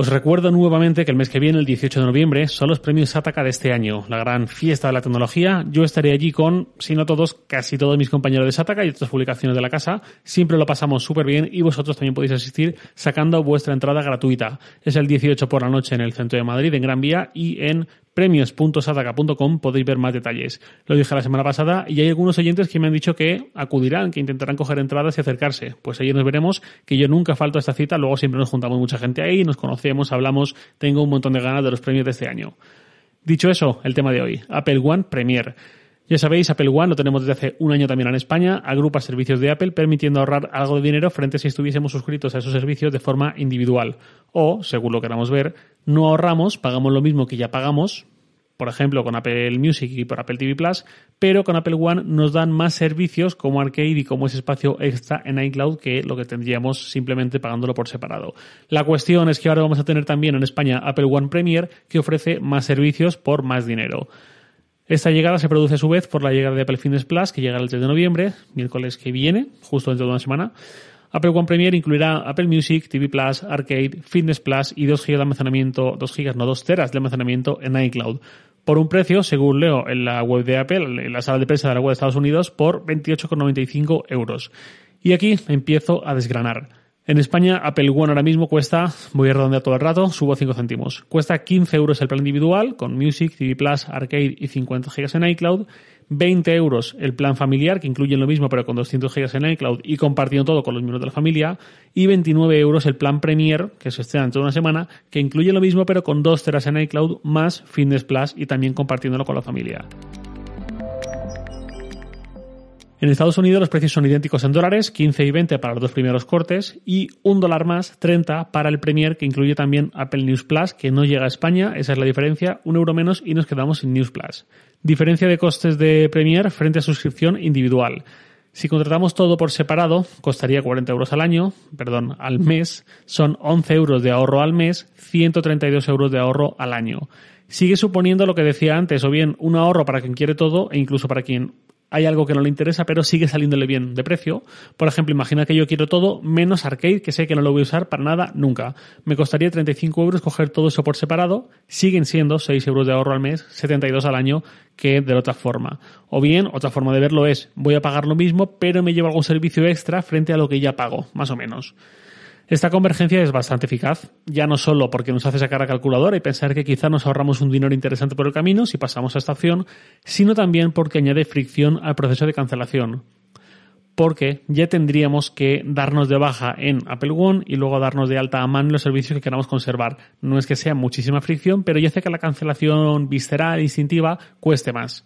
Os recuerdo nuevamente que el mes que viene, el 18 de noviembre, son los premios Sataka de este año, la gran fiesta de la tecnología. Yo estaré allí con, si no todos, casi todos mis compañeros de Sataka y otras publicaciones de la casa. Siempre lo pasamos súper bien y vosotros también podéis asistir sacando vuestra entrada gratuita. Es el 18 por la noche en el centro de Madrid, en Gran Vía y en premios.sataka.com podéis ver más detalles. Lo dije la semana pasada y hay algunos oyentes que me han dicho que acudirán, que intentarán coger entradas y acercarse. Pues ahí nos veremos, que yo nunca falto a esta cita, luego siempre nos juntamos mucha gente ahí, nos conocemos, hablamos, tengo un montón de ganas de los premios de este año. Dicho eso, el tema de hoy, Apple One Premier. Ya sabéis, Apple One lo tenemos desde hace un año también en España, agrupa servicios de Apple permitiendo ahorrar algo de dinero frente a si estuviésemos suscritos a esos servicios de forma individual. O, según lo queramos ver, no ahorramos, pagamos lo mismo que ya pagamos, por ejemplo, con Apple Music y por Apple TV Plus, pero con Apple One nos dan más servicios como Arcade y como ese espacio extra en iCloud que lo que tendríamos simplemente pagándolo por separado. La cuestión es que ahora vamos a tener también en España Apple One Premier que ofrece más servicios por más dinero. Esta llegada se produce a su vez por la llegada de Apple Fitness Plus, que llega el 3 de noviembre, miércoles que viene, justo dentro de una semana. Apple One Premier incluirá Apple Music, TV Plus, Arcade, Fitness Plus y 2 GB de almacenamiento, 2 GB, no 2 teras de almacenamiento en iCloud. Por un precio, según leo en la web de Apple, en la sala de prensa de la web de Estados Unidos, por 28,95 euros. Y aquí empiezo a desgranar. En España, Apple One ahora mismo cuesta, voy a redondear todo el rato, subo 5 céntimos. Cuesta 15 euros el plan individual, con Music, TV Plus, Arcade y 50 GB en iCloud. 20 euros el plan familiar, que incluye lo mismo pero con 200 GB en iCloud y compartiendo todo con los miembros de la familia. Y 29 euros el plan Premier, que se estrena dentro de una semana, que incluye lo mismo pero con 2 teras en iCloud más Fitness Plus y también compartiéndolo con la familia. En Estados Unidos los precios son idénticos en dólares, 15 y 20 para los dos primeros cortes y un dólar más, 30 para el Premier que incluye también Apple News Plus que no llega a España, esa es la diferencia, un euro menos y nos quedamos sin News Plus. Diferencia de costes de Premier frente a suscripción individual. Si contratamos todo por separado, costaría 40 euros al año, perdón, al mes, son 11 euros de ahorro al mes, 132 euros de ahorro al año. Sigue suponiendo lo que decía antes, o bien un ahorro para quien quiere todo e incluso para quien hay algo que no le interesa, pero sigue saliéndole bien de precio. Por ejemplo, imagina que yo quiero todo menos arcade, que sé que no lo voy a usar para nada nunca. Me costaría 35 euros coger todo eso por separado. Siguen siendo 6 euros de ahorro al mes, 72 al año, que de otra forma. O bien, otra forma de verlo es, voy a pagar lo mismo, pero me llevo algún servicio extra frente a lo que ya pago, más o menos. Esta convergencia es bastante eficaz, ya no solo porque nos hace sacar la calculadora y pensar que quizá nos ahorramos un dinero interesante por el camino si pasamos a esta opción, sino también porque añade fricción al proceso de cancelación. Porque ya tendríamos que darnos de baja en Apple One y luego darnos de alta a mano los servicios que queramos conservar. No es que sea muchísima fricción, pero ya hace que la cancelación visceral, instintiva, cueste más.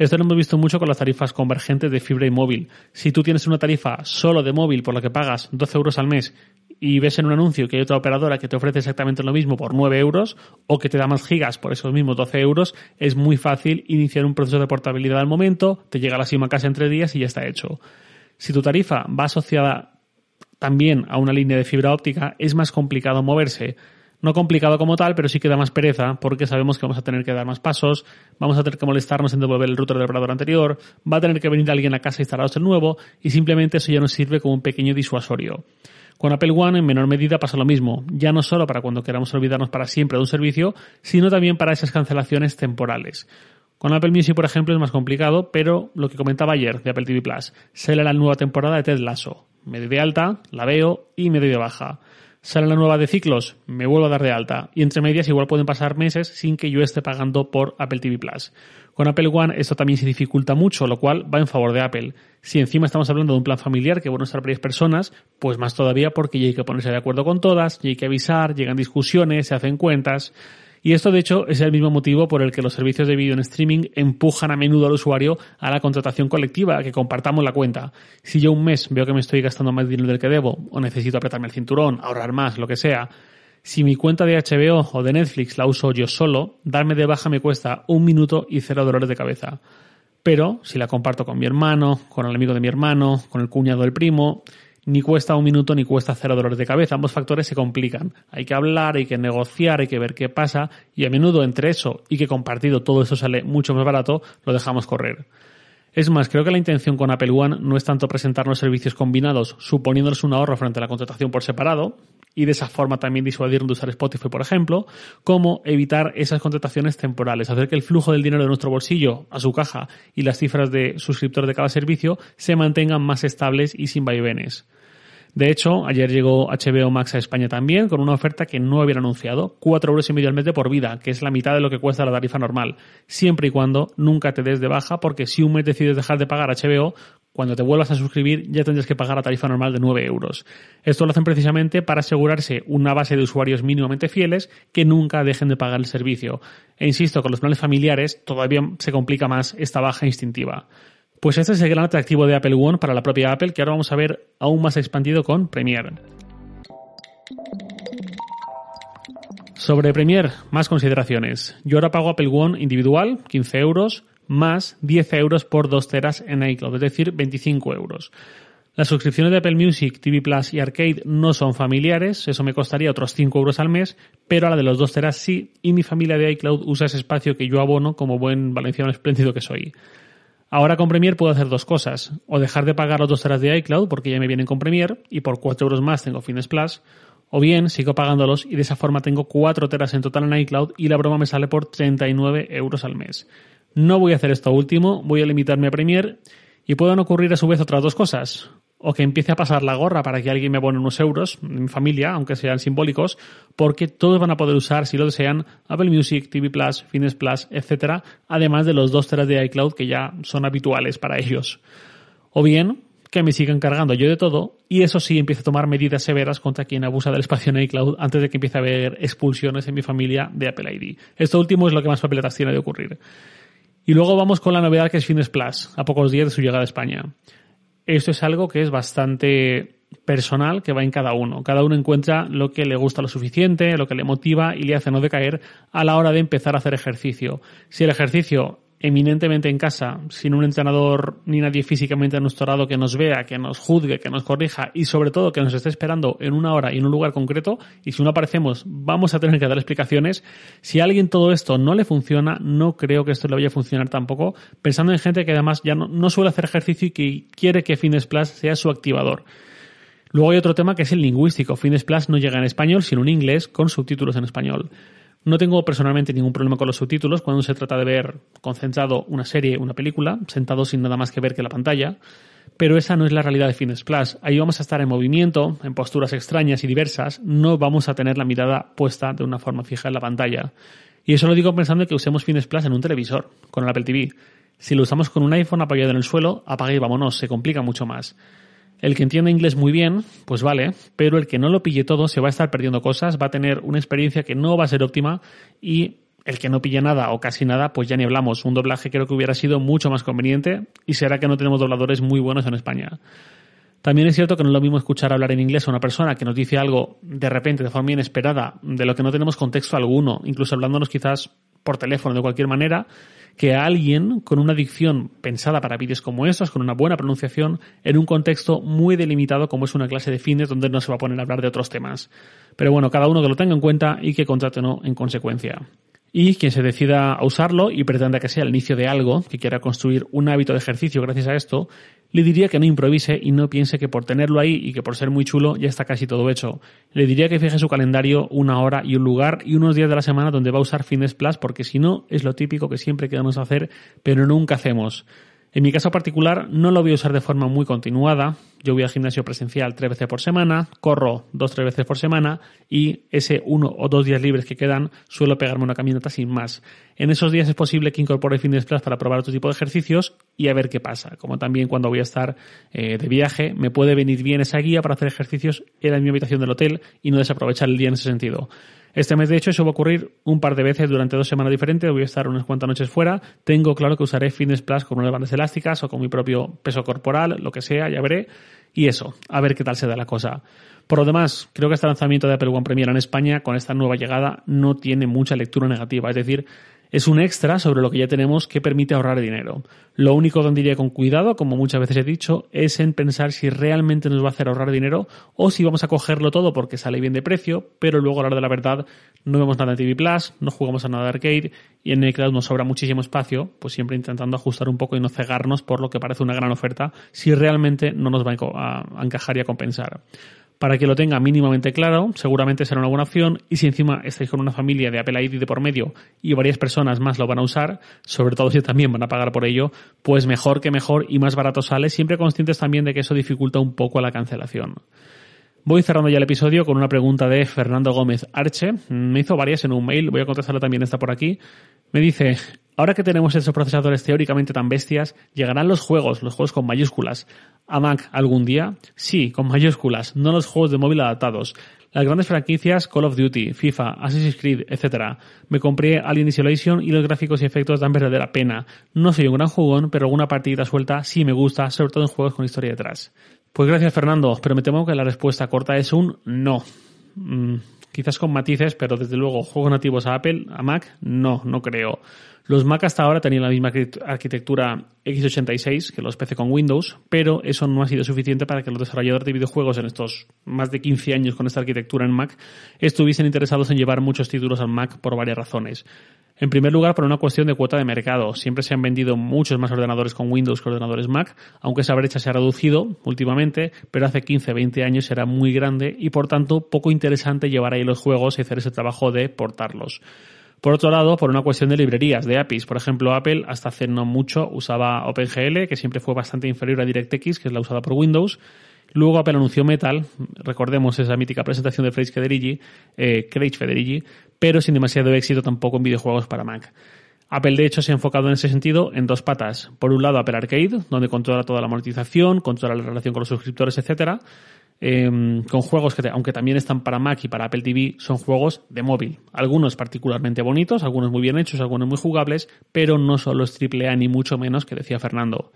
Esto lo hemos visto mucho con las tarifas convergentes de fibra y móvil. Si tú tienes una tarifa solo de móvil por la que pagas 12 euros al mes y ves en un anuncio que hay otra operadora que te ofrece exactamente lo mismo por 9 euros o que te da más gigas por esos mismos 12 euros, es muy fácil iniciar un proceso de portabilidad al momento, te llega la SIM a casa en tres días y ya está hecho. Si tu tarifa va asociada también a una línea de fibra óptica, es más complicado moverse. No complicado como tal, pero sí que da más pereza porque sabemos que vamos a tener que dar más pasos, vamos a tener que molestarnos en devolver el router del operador anterior, va a tener que venir alguien a casa a instalaros el nuevo y simplemente eso ya nos sirve como un pequeño disuasorio. Con Apple One en menor medida pasa lo mismo, ya no solo para cuando queramos olvidarnos para siempre de un servicio, sino también para esas cancelaciones temporales. Con Apple Music, por ejemplo, es más complicado, pero lo que comentaba ayer de Apple TV Plus, sale la nueva temporada de Ted Lasso. Me de alta, la veo y me doy de baja. Sale la nueva de ciclos, me vuelvo a dar de alta. Y entre medias igual pueden pasar meses sin que yo esté pagando por Apple TV Plus. Con Apple One esto también se dificulta mucho, lo cual va en favor de Apple. Si encima estamos hablando de un plan familiar que bueno estar varias personas, pues más todavía porque ya hay que ponerse de acuerdo con todas, ya hay que avisar, llegan discusiones, se hacen cuentas. Y esto, de hecho, es el mismo motivo por el que los servicios de vídeo en streaming empujan a menudo al usuario a la contratación colectiva, que compartamos la cuenta. Si yo un mes veo que me estoy gastando más dinero del que debo, o necesito apretarme el cinturón, ahorrar más, lo que sea, si mi cuenta de HBO o de Netflix la uso yo solo, darme de baja me cuesta un minuto y cero dolores de cabeza. Pero si la comparto con mi hermano, con el amigo de mi hermano, con el cuñado del primo, Ni cuesta un minuto ni cuesta cero dolores de cabeza. Ambos factores se complican. Hay que hablar, hay que negociar, hay que ver qué pasa y a menudo entre eso y que compartido todo eso sale mucho más barato, lo dejamos correr. Es más, creo que la intención con Apple One no es tanto presentarnos servicios combinados, suponiéndonos un ahorro frente a la contratación por separado, y de esa forma también disuadirnos de usar Spotify, por ejemplo, como evitar esas contrataciones temporales, hacer que el flujo del dinero de nuestro bolsillo a su caja y las cifras de suscriptor de cada servicio se mantengan más estables y sin vaivenes. De hecho, ayer llegó HBO Max a España también con una oferta que no habían anunciado, 4 euros y medio al mes de por vida, que es la mitad de lo que cuesta la tarifa normal, siempre y cuando nunca te des de baja, porque si un mes decides dejar de pagar HBO, cuando te vuelvas a suscribir ya tendrás que pagar la tarifa normal de 9 euros. Esto lo hacen precisamente para asegurarse una base de usuarios mínimamente fieles que nunca dejen de pagar el servicio. E insisto, con los planes familiares todavía se complica más esta baja instintiva. Pues este es el gran atractivo de Apple One para la propia Apple, que ahora vamos a ver aún más expandido con Premiere. Sobre Premiere, más consideraciones. Yo ahora pago Apple One individual, 15 euros, más 10 euros por 2 teras en iCloud, es decir, 25 euros. Las suscripciones de Apple Music, TV Plus y Arcade no son familiares, eso me costaría otros 5 euros al mes, pero a la de los 2 teras sí, y mi familia de iCloud usa ese espacio que yo abono como buen valenciano espléndido que soy. Ahora con Premiere puedo hacer dos cosas. O dejar de pagar los dos teras de iCloud porque ya me vienen con Premiere y por 4 euros más tengo Fines Plus. O bien sigo pagándolos y de esa forma tengo 4 teras en total en iCloud y la broma me sale por 39 euros al mes. No voy a hacer esto último, voy a limitarme a Premiere y pueden ocurrir a su vez otras dos cosas o que empiece a pasar la gorra para que alguien me pone unos euros en mi familia, aunque sean simbólicos, porque todos van a poder usar, si lo desean, Apple Music, TV Plus, Fitness Plus, etcétera, además de los dos teras de iCloud que ya son habituales para ellos. O bien, que me sigan cargando yo de todo y eso sí empiece a tomar medidas severas contra quien abusa del espacio en iCloud antes de que empiece a haber expulsiones en mi familia de Apple ID. Esto último es lo que más papeletas tiene de ocurrir. Y luego vamos con la novedad que es Fitness Plus, a pocos días de su llegada a España esto es algo que es bastante personal que va en cada uno. Cada uno encuentra lo que le gusta lo suficiente, lo que le motiva y le hace no decaer a la hora de empezar a hacer ejercicio. Si el ejercicio eminentemente en casa, sin un entrenador ni nadie físicamente a nuestro lado que nos vea, que nos juzgue, que nos corrija y sobre todo que nos esté esperando en una hora y en un lugar concreto y si no aparecemos vamos a tener que dar explicaciones. Si a alguien todo esto no le funciona, no creo que esto le vaya a funcionar tampoco, pensando en gente que además ya no, no suele hacer ejercicio y que quiere que Fitness Plus sea su activador. Luego hay otro tema que es el lingüístico. Fitness Plus no llega en español, sino en inglés con subtítulos en español. No tengo personalmente ningún problema con los subtítulos cuando se trata de ver concentrado una serie, una película, sentado sin nada más que ver que la pantalla, pero esa no es la realidad de Fitness Plus. Ahí vamos a estar en movimiento, en posturas extrañas y diversas, no vamos a tener la mirada puesta de una forma fija en la pantalla. Y eso lo digo pensando en que usemos Fitness Plus en un televisor, con el Apple TV. Si lo usamos con un iPhone apoyado en el suelo, apague y vámonos, se complica mucho más. El que entienda inglés muy bien, pues vale, pero el que no lo pille todo se va a estar perdiendo cosas, va a tener una experiencia que no va a ser óptima y el que no pille nada o casi nada, pues ya ni hablamos. Un doblaje creo que hubiera sido mucho más conveniente y será que no tenemos dobladores muy buenos en España. También es cierto que no es lo mismo escuchar hablar en inglés a una persona que nos dice algo de repente, de forma inesperada, de lo que no tenemos contexto alguno, incluso hablándonos quizás por teléfono de cualquier manera, que a alguien con una dicción pensada para vídeos como estos, con una buena pronunciación, en un contexto muy delimitado como es una clase de fines donde no se va a poner a hablar de otros temas. Pero bueno, cada uno que lo tenga en cuenta y que contrate no en consecuencia. Y quien se decida a usarlo y pretenda que sea el inicio de algo, que quiera construir un hábito de ejercicio gracias a esto, le diría que no improvise y no piense que por tenerlo ahí y que por ser muy chulo ya está casi todo hecho. Le diría que fije su calendario una hora y un lugar y unos días de la semana donde va a usar Fitness Plus porque si no es lo típico que siempre queremos hacer pero nunca hacemos. En mi caso particular no lo voy a usar de forma muy continuada. Yo voy al gimnasio presencial tres veces por semana, corro dos tres veces por semana y ese uno o dos días libres que quedan suelo pegarme una caminata sin más. En esos días es posible que incorpore Fitness Plus para probar otro tipo de ejercicios y a ver qué pasa. Como también cuando voy a estar eh, de viaje me puede venir bien esa guía para hacer ejercicios en mi habitación del hotel y no desaprovechar el día en ese sentido. Este mes, de hecho, eso va a ocurrir un par de veces durante dos semanas diferentes. Voy a estar unas cuantas noches fuera. Tengo claro que usaré Fitness Plus con unas bandas elásticas o con mi propio peso corporal, lo que sea, ya veré. Y eso, a ver qué tal se da la cosa. Por lo demás, creo que este lanzamiento de Apple One Premier en España, con esta nueva llegada, no tiene mucha lectura negativa. Es decir, Es un extra sobre lo que ya tenemos que permite ahorrar dinero. Lo único donde iría con cuidado, como muchas veces he dicho, es en pensar si realmente nos va a hacer ahorrar dinero o si vamos a cogerlo todo porque sale bien de precio, pero luego a la hora de la verdad no vemos nada en TV Plus, no jugamos a nada de arcade y en el cloud nos sobra muchísimo espacio, pues siempre intentando ajustar un poco y no cegarnos por lo que parece una gran oferta si realmente no nos va a encajar y a compensar. Para que lo tenga mínimamente claro, seguramente será una buena opción y si encima estáis con una familia de Apple ID de por medio y varias personas más lo van a usar, sobre todo si también van a pagar por ello, pues mejor que mejor y más barato sale, siempre conscientes también de que eso dificulta un poco la cancelación. Voy cerrando ya el episodio con una pregunta de Fernando Gómez Arche. Me hizo varias en un mail, voy a contestarla también esta por aquí. Me dice, Ahora que tenemos esos procesadores teóricamente tan bestias, ¿llegarán los juegos, los juegos con mayúsculas, a Mac algún día? Sí, con mayúsculas, no los juegos de móvil adaptados. Las grandes franquicias Call of Duty, FIFA, Assassin's Creed, etc. Me compré Alien Isolation y los gráficos y efectos dan verdadera pena. No soy un gran jugón, pero alguna partida suelta sí me gusta, sobre todo en juegos con historia detrás. Pues gracias Fernando, pero me temo que la respuesta corta es un no. Mm, quizás con matices, pero desde luego juegos nativos a Apple, a Mac, no, no creo. Los Mac hasta ahora tenían la misma arquitectura x86 que los PC con Windows, pero eso no ha sido suficiente para que los desarrolladores de videojuegos en estos más de 15 años con esta arquitectura en Mac estuviesen interesados en llevar muchos títulos al Mac por varias razones. En primer lugar, por una cuestión de cuota de mercado. Siempre se han vendido muchos más ordenadores con Windows que ordenadores Mac, aunque esa brecha se ha reducido últimamente, pero hace 15, 20 años era muy grande y por tanto poco interesante llevar ahí los juegos y hacer ese trabajo de portarlos. Por otro lado, por una cuestión de librerías, de APIs. Por ejemplo, Apple hasta hace no mucho usaba OpenGL, que siempre fue bastante inferior a DirectX, que es la usada por Windows. Luego Apple anunció Metal, recordemos esa mítica presentación de Craig Federighi, eh, Craig Federighi, pero sin demasiado éxito tampoco en videojuegos para Mac. Apple, de hecho, se ha enfocado en ese sentido en dos patas. Por un lado, Apple Arcade, donde controla toda la monetización, controla la relación con los suscriptores, etcétera, Em, con juegos que, aunque también están para Mac y para Apple TV, son juegos de móvil. Algunos particularmente bonitos, algunos muy bien hechos, algunos muy jugables, pero no son los AAA ni mucho menos que decía Fernando.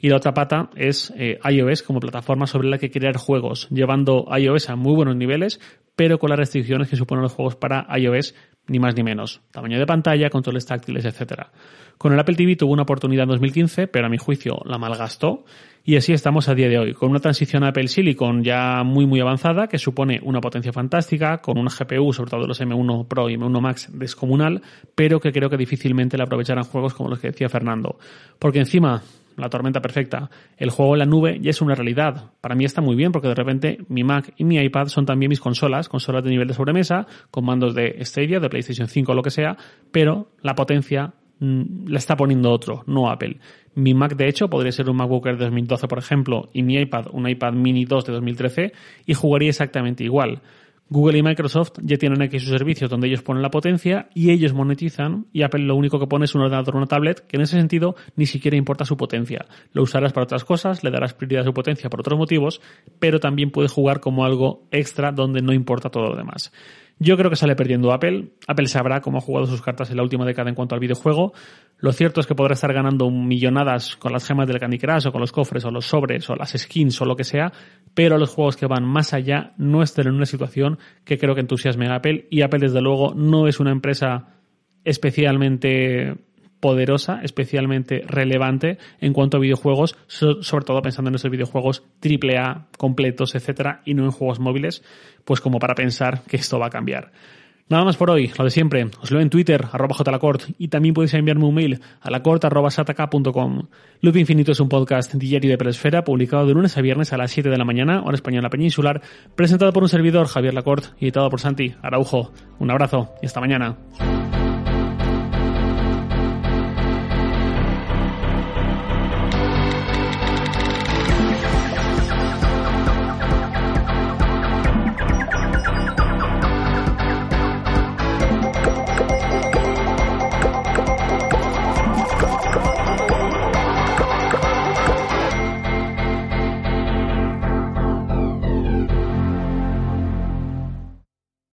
Y la otra pata es eh, iOS como plataforma sobre la que crear juegos, llevando iOS a muy buenos niveles, pero con las restricciones que suponen los juegos para iOS, ni más ni menos. Tamaño de pantalla, controles táctiles, etcétera. Con el Apple TV tuvo una oportunidad en 2015, pero a mi juicio la malgastó y así estamos a día de hoy, con una transición a Apple Silicon ya muy muy avanzada, que supone una potencia fantástica, con una GPU, sobre todo los M1 Pro y M1 Max, descomunal, pero que creo que difícilmente la aprovecharán juegos como los que decía Fernando. Porque encima, la tormenta perfecta, el juego en la nube ya es una realidad. Para mí está muy bien porque de repente mi Mac y mi iPad son también mis consolas, consolas de nivel de sobremesa, con mandos de Stadia, de PlayStation 5 o lo que sea, pero la potencia mm, la está poniendo otro, no Apple. Mi Mac, de hecho, podría ser un MacBook Air de 2012, por ejemplo, y mi iPad, un iPad mini 2 de 2013, y jugaría exactamente igual. Google y Microsoft ya tienen aquí sus servicios donde ellos ponen la potencia y ellos monetizan y Apple lo único que pone es un ordenador o una tablet que en ese sentido ni siquiera importa su potencia. Lo usarás para otras cosas, le darás prioridad a su potencia por otros motivos, pero también puedes jugar como algo extra donde no importa todo lo demás. Yo creo que sale perdiendo Apple. Apple sabrá cómo ha jugado sus cartas en la última década en cuanto al videojuego. Lo cierto es que podrá estar ganando millonadas con las gemas del Candy Crush o con los cofres o los sobres o las skins o lo que sea, pero los juegos que van más allá no están en una situación que creo que entusiasme a Apple y Apple desde luego no es una empresa especialmente poderosa, especialmente relevante en cuanto a videojuegos, sobre todo pensando en esos videojuegos AAA completos, etcétera, y no en juegos móviles, pues como para pensar que esto va a cambiar. Nada más por hoy, lo de siempre. Os leo en Twitter, arroba jlacort, y también podéis enviarme un mail a lacort arroba Loop Infinito es un podcast diario de Presfera, publicado de lunes a viernes a las 7 de la mañana, hora española peninsular, presentado por un servidor, Javier Lacort, y editado por Santi Araujo. Un abrazo y hasta mañana.